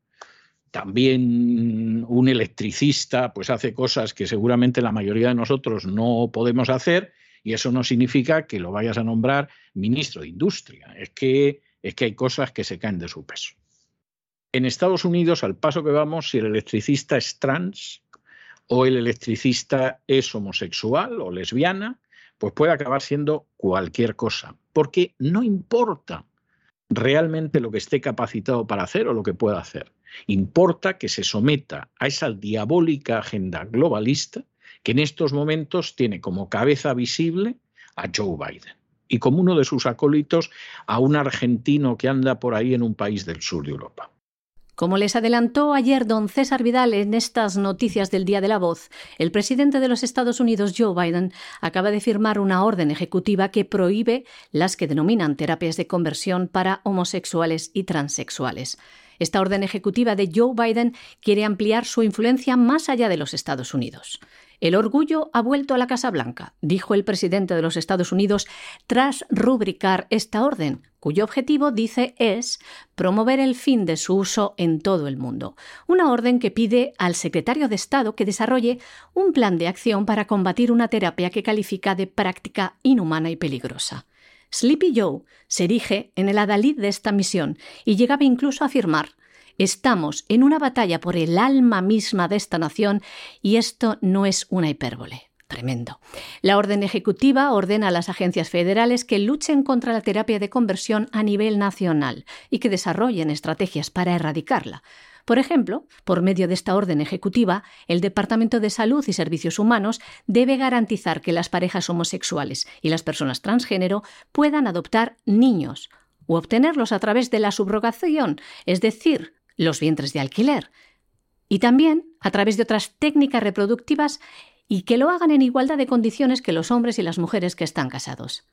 También un electricista pues hace cosas que seguramente la mayoría de nosotros no podemos hacer y eso no significa que lo vayas a nombrar ministro de Industria. Es que es que hay cosas que se caen de su peso. En Estados Unidos, al paso que vamos, si el electricista es trans o el electricista es homosexual o lesbiana, pues puede acabar siendo cualquier cosa, porque no importa realmente lo que esté capacitado para hacer o lo que pueda hacer. Importa que se someta a esa diabólica agenda globalista que en estos momentos tiene como cabeza visible a Joe Biden y como uno de sus acólitos a un argentino que anda por ahí en un país del sur de Europa. Como les adelantó ayer don César Vidal en estas noticias del Día de la Voz, el presidente de los Estados Unidos, Joe Biden, acaba de firmar una orden ejecutiva que prohíbe las que denominan terapias de conversión para homosexuales y transexuales. Esta orden ejecutiva de Joe Biden quiere ampliar su influencia más allá de los Estados Unidos. El orgullo ha vuelto a la Casa Blanca, dijo el presidente de los Estados Unidos tras rubricar esta orden, cuyo objetivo, dice, es promover el fin de su uso en todo el mundo. Una orden que pide al secretario de Estado que desarrolle un plan de acción para combatir una terapia que califica de práctica inhumana y peligrosa. Sleepy Joe se erige en el adalid de esta misión y llegaba incluso a afirmar Estamos en una batalla por el alma misma de esta nación y esto no es una hipérbole. Tremendo. La orden ejecutiva ordena a las agencias federales que luchen contra la terapia de conversión a nivel nacional y que desarrollen estrategias para erradicarla. Por ejemplo, por medio de esta orden ejecutiva, el Departamento de Salud y Servicios Humanos debe garantizar que las parejas homosexuales y las personas transgénero puedan adoptar niños o obtenerlos a través de la subrogación, es decir, los vientres de alquiler, y también a través de otras técnicas reproductivas y que lo hagan en igualdad de condiciones que los hombres y las mujeres que están casados.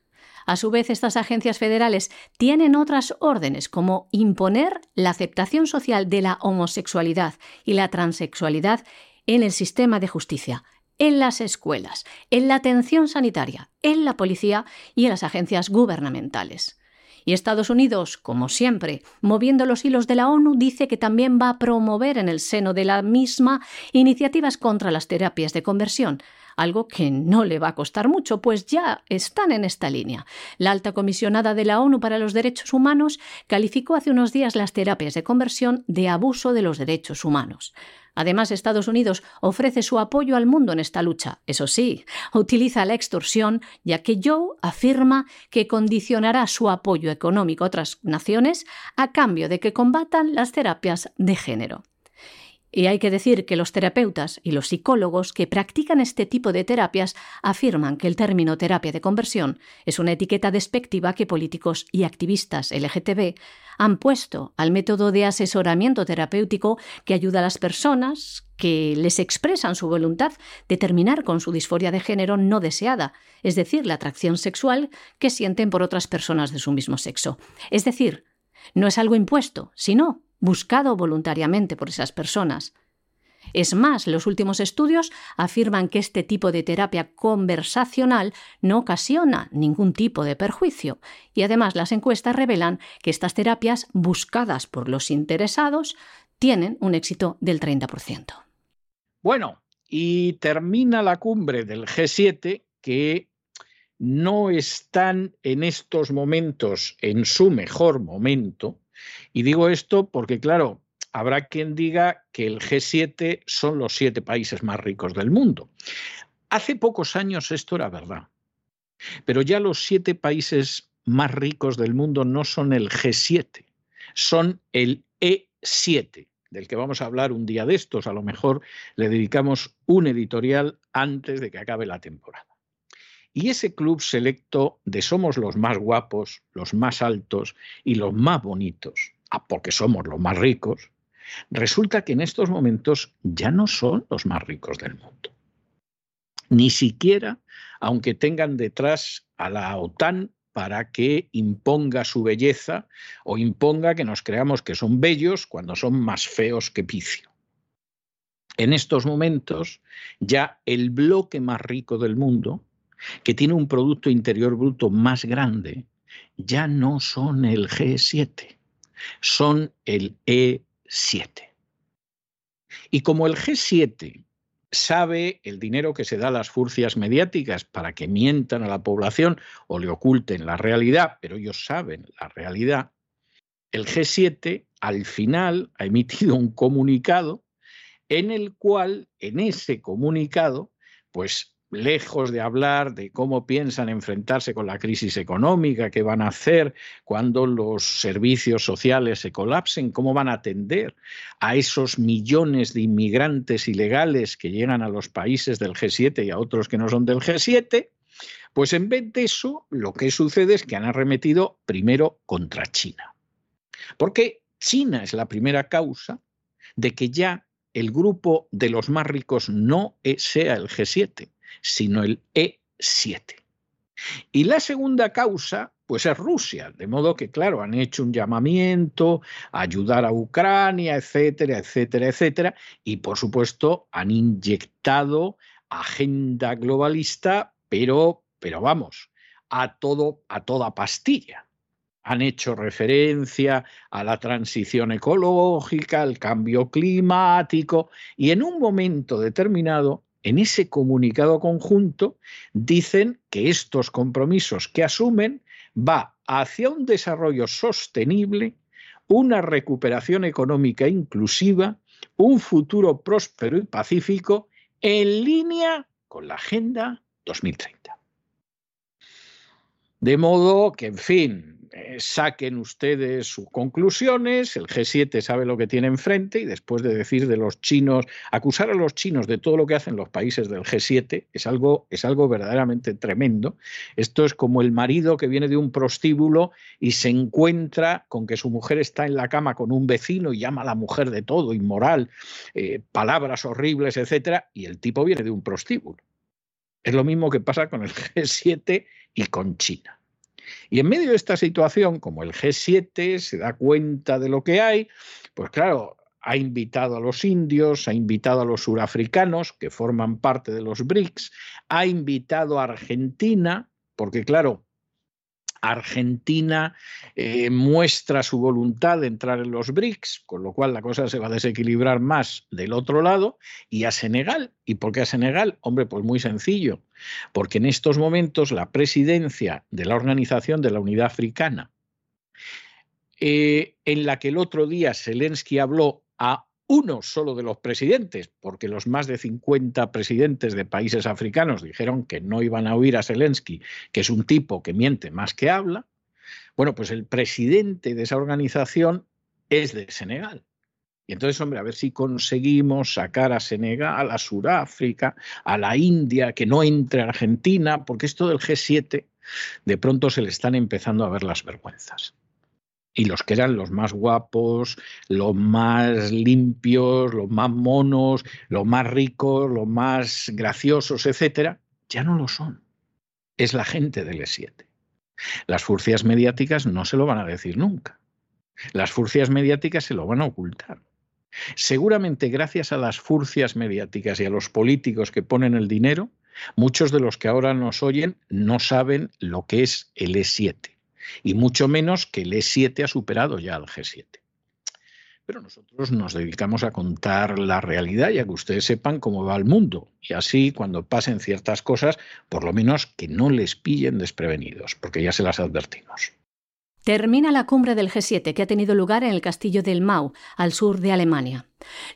A su vez, estas agencias federales tienen otras órdenes, como imponer la aceptación social de la homosexualidad y la transexualidad en el sistema de justicia, en las escuelas, en la atención sanitaria, en la policía y en las agencias gubernamentales Y Estados Unidos, como siempre, moviendo los hilos de la ONU, dice que también va a promover en el seno de la misma iniciativas contra las terapias de conversión, algo que no le va a costar mucho, pues ya están en esta línea. La alta comisionada de la ONU para los Derechos Humanos calificó hace unos días las terapias de conversión de abuso de los derechos humanos. Además, Estados Unidos ofrece su apoyo al mundo en esta lucha. Eso sí, utiliza la extorsión, ya que Joe afirma que condicionará su apoyo económico a otras naciones a cambio de que combatan las terapias de género. Y hay que decir que los terapeutas y los psicólogos que practican este tipo de terapias afirman que el término terapia de conversión es una etiqueta despectiva que políticos y activistas LGTB han puesto al método de asesoramiento terapéutico que ayuda a las personas que les expresan su voluntad de terminar con su disforia de género no deseada, es decir, la atracción sexual que sienten por otras personas de su mismo sexo. Es decir, no es algo impuesto, sino buscado voluntariamente por esas personas. Es más, los últimos estudios afirman que este tipo de terapia conversacional no ocasiona ningún tipo de perjuicio y además las encuestas revelan que estas terapias buscadas por los interesados tienen un éxito del 30%. Bueno, y termina la cumbre del G7 que no están en estos momentos en su mejor momento, y digo esto porque, claro, habrá quien diga que el G7 son los siete países más ricos del mundo. Hace pocos años esto era verdad, pero ya los siete países más ricos del mundo no son el G7, son el E7, del que vamos a hablar un día de estos. A lo mejor le dedicamos un editorial antes de que acabe la temporada. Y ese club selecto de somos los más guapos, los más altos y los más bonitos, ah, porque somos los más ricos, resulta que en estos momentos ya no son los más ricos del mundo. Ni siquiera, aunque tengan detrás a la OTAN para que imponga su belleza o imponga que nos creamos que son bellos cuando son más feos que picio. En estos momentos, ya el bloque más rico del mundo, que tiene un Producto Interior Bruto más grande, ya no son el G7, son el E7. Y como el G7 sabe el dinero que se da a las furcias mediáticas para que mientan a la población o le oculten la realidad, pero ellos saben la realidad, el G7 al final ha emitido un comunicado en el cual, en ese comunicado, pues lejos de hablar de cómo piensan enfrentarse con la crisis económica, qué van a hacer cuando los servicios sociales se colapsen, cómo van a atender a esos millones de inmigrantes ilegales que llegan a los países del G7 y a otros que no son del G7, pues en vez de eso, lo que sucede es que han arremetido primero contra China. Porque China es la primera causa de que ya el grupo de los más ricos no sea el G7, sino el E7. Y la segunda causa, pues es Rusia, de modo que, claro, han hecho un llamamiento a ayudar a Ucrania, etcétera, etcétera, etcétera, y por supuesto han inyectado agenda globalista, pero, pero vamos, a todo, a toda pastilla. Han hecho referencia a la transición ecológica, al cambio climático, y en un momento determinado en ese comunicado conjunto dicen que estos compromisos que asumen va hacia un desarrollo sostenible, una recuperación económica inclusiva, un futuro próspero y pacífico en línea con la Agenda 2030. De modo que, en fin, eh, saquen ustedes sus conclusiones, el G7 sabe lo que tiene enfrente y después de decir de los chinos, acusar a los chinos de todo lo que hacen los países del G7 es algo, es algo verdaderamente tremendo. Esto es como el marido que viene de un prostíbulo y se encuentra con que su mujer está en la cama con un vecino y llama a la mujer de todo, inmoral, eh, palabras horribles, etcétera, y el tipo viene de un prostíbulo. Es lo mismo que pasa con el G7 y con China. Y en medio de esta situación, como el G7 se da cuenta de lo que hay, pues claro, ha invitado a los indios, ha invitado a los surafricanos, que forman parte de los BRICS, ha invitado a Argentina, porque claro, Argentina eh, muestra su voluntad de entrar en los BRICS, con lo cual la cosa se va a desequilibrar más del otro lado, y a Senegal. ¿Y por qué a Senegal? Hombre, pues muy sencillo, porque en estos momentos la presidencia de la Organización de la Unidad Africana, eh, en la que el otro día Zelensky habló a uno solo de los presidentes, porque los más de 50 presidentes de países africanos dijeron que no iban a oír a Zelensky, que es un tipo que miente más que habla, bueno, pues el presidente de esa organización es de Senegal. Y entonces, hombre, a ver si conseguimos sacar a Senegal, a Sudáfrica, a la India, que no entre Argentina, porque esto del G7 de pronto se le están empezando a ver las vergüenzas y los que eran los más guapos, los más limpios, los más monos, los más ricos, los más graciosos, etcétera, ya no lo son. Es la gente del E7. Las furcias mediáticas no se lo van a decir nunca. Las furcias mediáticas se lo van a ocultar. Seguramente gracias a las furcias mediáticas y a los políticos que ponen el dinero, muchos de los que ahora nos oyen no saben lo que es el E7 y mucho menos que el E7 ha superado ya al G7. Pero nosotros nos dedicamos a contar la realidad y a que ustedes sepan cómo va el mundo. Y así, cuando pasen ciertas cosas, por lo menos que no les pillen desprevenidos, porque ya se las advertimos. Termina la cumbre del G7 que ha tenido lugar en el castillo del Mau, al sur de Alemania.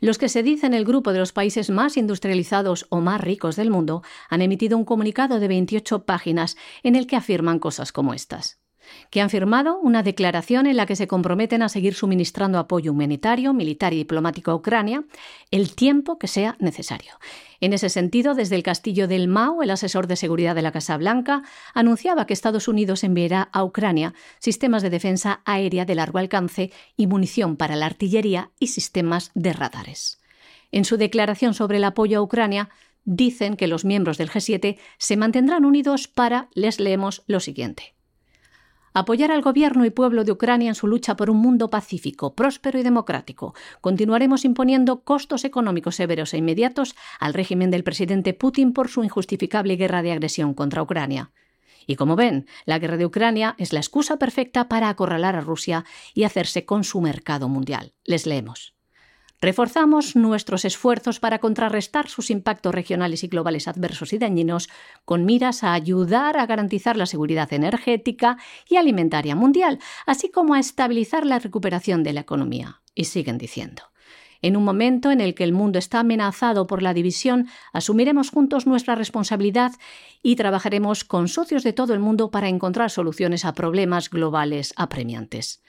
Los que se dicen el grupo de los países más industrializados o más ricos del mundo han emitido un comunicado de 28 páginas en el que afirman cosas como estas que han firmado una declaración en la que se comprometen a seguir suministrando apoyo humanitario, militar y diplomático a Ucrania el tiempo que sea necesario. En ese sentido, desde el castillo del Mao, el asesor de seguridad de la Casa Blanca anunciaba que Estados Unidos enviará a Ucrania sistemas de defensa aérea de largo alcance y munición para la artillería y sistemas de radares. En su declaración sobre el apoyo a Ucrania, dicen que los miembros del G7 se mantendrán unidos para, les leemos lo siguiente apoyar al gobierno y pueblo de Ucrania en su lucha por un mundo pacífico, próspero y democrático. Continuaremos imponiendo costos económicos severos e inmediatos al régimen del presidente Putin por su injustificable guerra de agresión contra Ucrania. Y como ven, la guerra de Ucrania es la excusa perfecta para acorralar a Rusia y hacerse con su mercado mundial. Les leemos. Reforzamos nuestros esfuerzos para contrarrestar sus impactos regionales y globales adversos y dañinos con miras a ayudar a garantizar la seguridad energética y alimentaria mundial, así como a estabilizar la recuperación de la economía. Y siguen diciendo. En un momento en el que el mundo está amenazado por la división, asumiremos juntos nuestra responsabilidad y trabajaremos con socios de todo el mundo para encontrar soluciones a problemas globales apremiantes.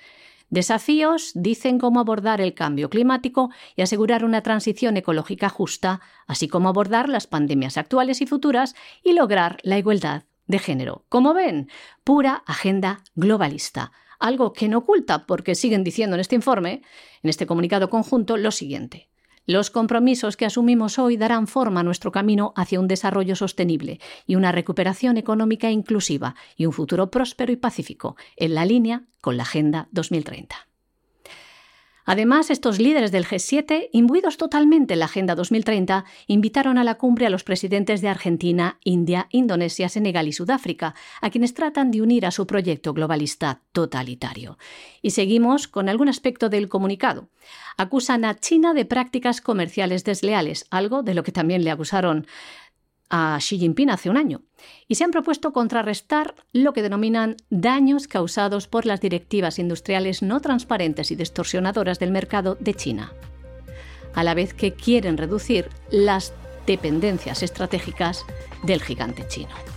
Desafíos dicen cómo abordar el cambio climático y asegurar una transición ecológica justa, así como abordar las pandemias actuales y futuras y lograr la igualdad de género. Como ven, pura agenda globalista, algo que no oculta porque siguen diciendo en este informe, en este comunicado conjunto, lo siguiente. Los compromisos que asumimos hoy darán forma a nuestro camino hacia un desarrollo sostenible y una recuperación económica inclusiva y un futuro próspero y pacífico, en la línea con la Agenda 2030. Además, estos líderes del G7, imbuidos totalmente en la Agenda 2030, invitaron a la cumbre a los presidentes de Argentina, India, Indonesia, Senegal y Sudáfrica, a quienes tratan de unir a su proyecto globalista totalitario. Y seguimos con algún aspecto del comunicado. Acusan a China de prácticas comerciales desleales, algo de lo que también le acusaron a Xi Jinping hace un año y se han propuesto contrarrestar lo que denominan daños causados por las directivas industriales no transparentes y distorsionadoras del mercado de China, a la vez que quieren reducir las dependencias estratégicas del gigante chino.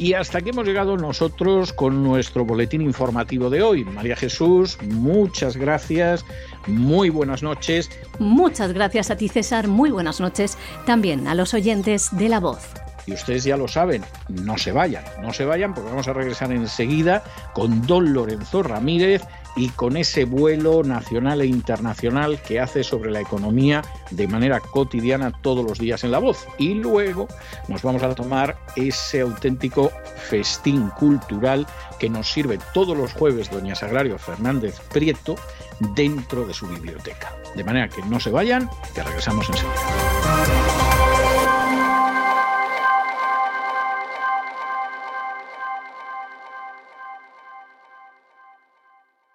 Y hasta aquí hemos llegado nosotros con nuestro boletín informativo de hoy. María Jesús, muchas gracias, muy buenas noches. Muchas gracias a ti César, muy buenas noches también a los oyentes de La Voz. Y ustedes ya lo saben, no se vayan, no se vayan porque vamos a regresar enseguida con don Lorenzo Ramírez y con ese vuelo nacional e internacional que hace sobre la economía de manera cotidiana todos los días en la voz. Y luego nos vamos a tomar ese auténtico festín cultural que nos sirve todos los jueves doña Sagrario Fernández Prieto dentro de su biblioteca. De manera que no se vayan, que regresamos enseguida.